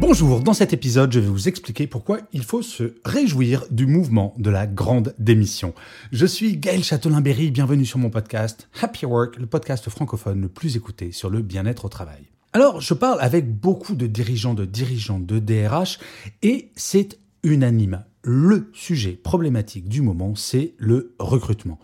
Bonjour, dans cet épisode, je vais vous expliquer pourquoi il faut se réjouir du mouvement de la grande démission. Je suis Gaël Châtelain-Berry, bienvenue sur mon podcast Happy Work, le podcast francophone le plus écouté sur le bien-être au travail. Alors, je parle avec beaucoup de dirigeants, de dirigeants de DRH, et c'est unanime. Le sujet problématique du moment, c'est le recrutement.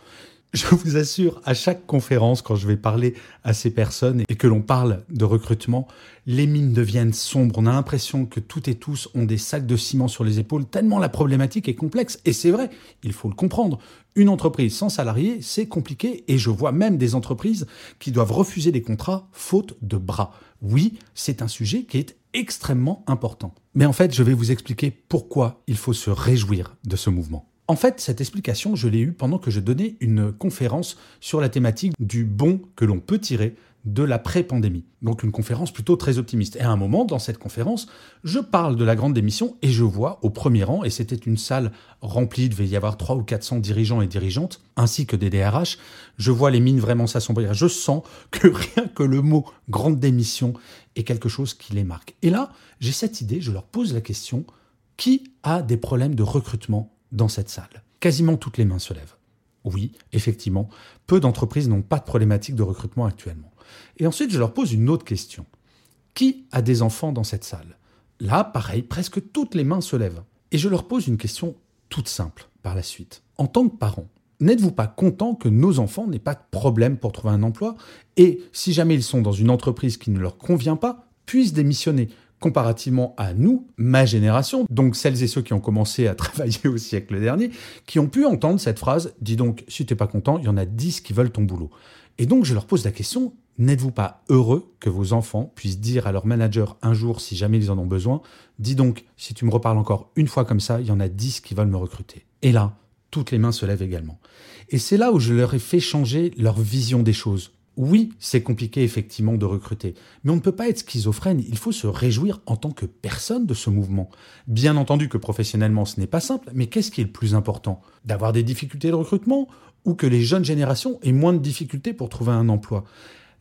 Je vous assure, à chaque conférence, quand je vais parler à ces personnes et que l'on parle de recrutement, les mines deviennent sombres. On a l'impression que toutes et tous ont des sacs de ciment sur les épaules, tellement la problématique est complexe. Et c'est vrai, il faut le comprendre. Une entreprise sans salariés, c'est compliqué. Et je vois même des entreprises qui doivent refuser des contrats faute de bras. Oui, c'est un sujet qui est extrêmement important. Mais en fait, je vais vous expliquer pourquoi il faut se réjouir de ce mouvement. En fait, cette explication, je l'ai eue pendant que je donnais une conférence sur la thématique du bon que l'on peut tirer de l'après-pandémie. Donc une conférence plutôt très optimiste. Et à un moment, dans cette conférence, je parle de la grande démission et je vois au premier rang, et c'était une salle remplie, il devait y avoir 300 ou 400 dirigeants et dirigeantes, ainsi que des DRH, je vois les mines vraiment s'assombrir. Je sens que rien que le mot grande démission est quelque chose qui les marque. Et là, j'ai cette idée, je leur pose la question, qui a des problèmes de recrutement dans cette salle. Quasiment toutes les mains se lèvent. Oui, effectivement, peu d'entreprises n'ont pas de problématique de recrutement actuellement. Et ensuite, je leur pose une autre question. Qui a des enfants dans cette salle? Là, pareil, presque toutes les mains se lèvent. Et je leur pose une question toute simple par la suite. En tant que parent, n'êtes-vous pas content que nos enfants n'aient pas de problème pour trouver un emploi? Et si jamais ils sont dans une entreprise qui ne leur convient pas, puissent démissionner comparativement à nous, ma génération, donc celles et ceux qui ont commencé à travailler au siècle dernier, qui ont pu entendre cette phrase Dis donc, si t'es pas content, il y en a dix qui veulent ton boulot. Et donc je leur pose la question N'êtes-vous pas heureux que vos enfants puissent dire à leur manager un jour, si jamais ils en ont besoin, dis donc, si tu me reparles encore une fois comme ça, il y en a dix qui veulent me recruter. Et là, toutes les mains se lèvent également. Et c'est là où je leur ai fait changer leur vision des choses. Oui, c'est compliqué effectivement de recruter, mais on ne peut pas être schizophrène, il faut se réjouir en tant que personne de ce mouvement. Bien entendu que professionnellement ce n'est pas simple, mais qu'est-ce qui est le plus important? D'avoir des difficultés de recrutement ou que les jeunes générations aient moins de difficultés pour trouver un emploi?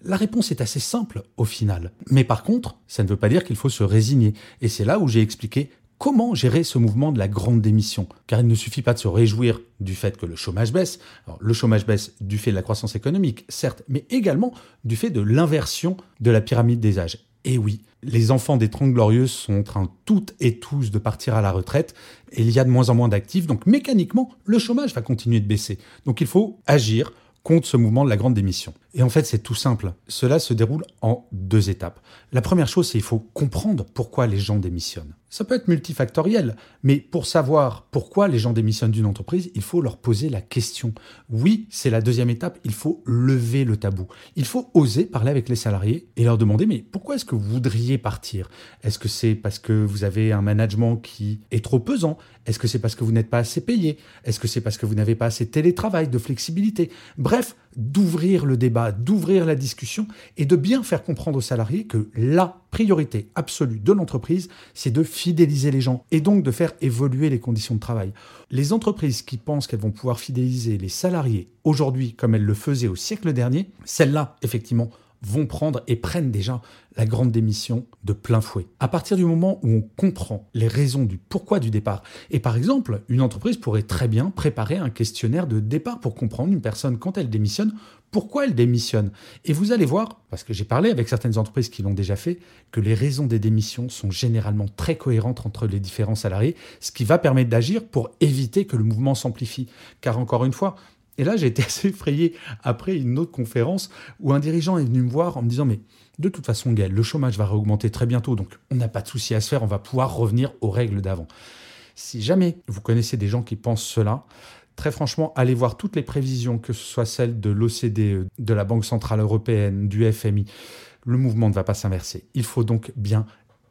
La réponse est assez simple au final. Mais par contre, ça ne veut pas dire qu'il faut se résigner. Et c'est là où j'ai expliqué comment gérer ce mouvement de la grande démission? Car il ne suffit pas de se réjouir du fait que le chômage baisse. le chômage baisse du fait de la croissance économique, certes, mais également du fait de l'inversion de la pyramide des âges. Et oui, les enfants des Trente Glorieuses sont en train toutes et tous de partir à la retraite et il y a de moins en moins d'actifs, donc mécaniquement, le chômage va continuer de baisser. Donc il faut agir contre ce mouvement de la grande démission. Et en fait, c'est tout simple. Cela se déroule en deux étapes. La première chose, c'est qu'il faut comprendre pourquoi les gens démissionnent. Ça peut être multifactoriel, mais pour savoir pourquoi les gens démissionnent d'une entreprise, il faut leur poser la question. Oui, c'est la deuxième étape, il faut lever le tabou. Il faut oser parler avec les salariés et leur demander, mais pourquoi est-ce que vous voudriez partir? Est-ce que c'est parce que vous avez un management qui est trop pesant? Est-ce que c'est parce que vous n'êtes pas assez payé? Est-ce que c'est parce que vous n'avez pas assez de télétravail, de flexibilité? Bref, d'ouvrir le débat, d'ouvrir la discussion et de bien faire comprendre aux salariés que la priorité absolue de l'entreprise, c'est de fidéliser les gens et donc de faire évoluer les conditions de travail. Les entreprises qui pensent qu'elles vont pouvoir fidéliser les salariés aujourd'hui comme elles le faisaient au siècle dernier, celles-là, effectivement, vont prendre et prennent déjà la grande démission de plein fouet. À partir du moment où on comprend les raisons du pourquoi du départ, et par exemple, une entreprise pourrait très bien préparer un questionnaire de départ pour comprendre une personne quand elle démissionne, pourquoi elle démissionne. Et vous allez voir, parce que j'ai parlé avec certaines entreprises qui l'ont déjà fait, que les raisons des démissions sont généralement très cohérentes entre les différents salariés, ce qui va permettre d'agir pour éviter que le mouvement s'amplifie. Car encore une fois, et là, j'ai été assez effrayé après une autre conférence où un dirigeant est venu me voir en me disant Mais de toute façon, Gaël, le chômage va réaugmenter très bientôt, donc on n'a pas de souci à se faire, on va pouvoir revenir aux règles d'avant. Si jamais vous connaissez des gens qui pensent cela, Très franchement, allez voir toutes les prévisions, que ce soit celles de l'OCDE, de la Banque Centrale Européenne, du FMI. Le mouvement ne va pas s'inverser. Il faut donc bien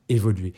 évoluer.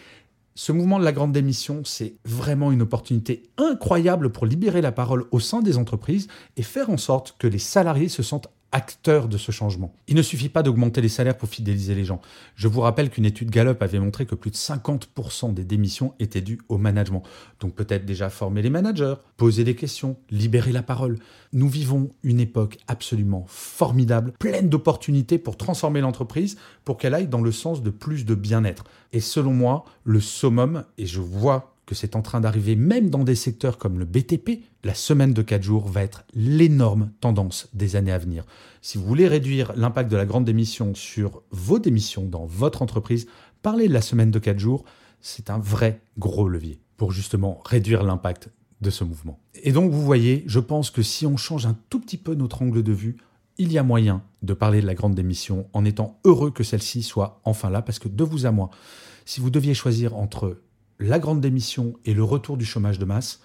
Ce mouvement de la grande démission, c'est vraiment une opportunité incroyable pour libérer la parole au sein des entreprises et faire en sorte que les salariés se sentent acteurs de ce changement. Il ne suffit pas d'augmenter les salaires pour fidéliser les gens. Je vous rappelle qu'une étude Gallup avait montré que plus de 50% des démissions étaient dues au management. Donc peut-être déjà former les managers, poser des questions, libérer la parole. Nous vivons une époque absolument formidable, pleine d'opportunités pour transformer l'entreprise, pour qu'elle aille dans le sens de plus de bien-être. Et selon moi, le summum, et je vois que c'est en train d'arriver même dans des secteurs comme le BTP, la semaine de 4 jours va être l'énorme tendance des années à venir. Si vous voulez réduire l'impact de la grande démission sur vos démissions dans votre entreprise, parlez de la semaine de 4 jours, c'est un vrai gros levier pour justement réduire l'impact de ce mouvement. Et donc vous voyez, je pense que si on change un tout petit peu notre angle de vue, il y a moyen de parler de la grande démission en étant heureux que celle-ci soit enfin là, parce que de vous à moi, si vous deviez choisir entre la grande démission et le retour du chômage de masse,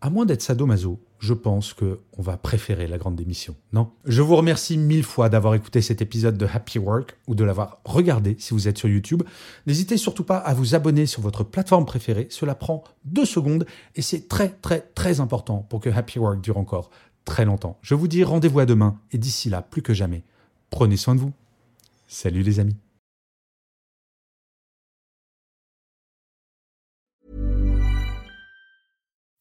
à moins d'être sadomaso, je pense que on va préférer la grande démission, non? Je vous remercie mille fois d'avoir écouté cet épisode de Happy Work ou de l'avoir regardé si vous êtes sur YouTube. N'hésitez surtout pas à vous abonner sur votre plateforme préférée, cela prend deux secondes et c'est très très très important pour que Happy Work dure encore très longtemps. Je vous dis rendez-vous à demain et d'ici là, plus que jamais, prenez soin de vous. Salut les amis.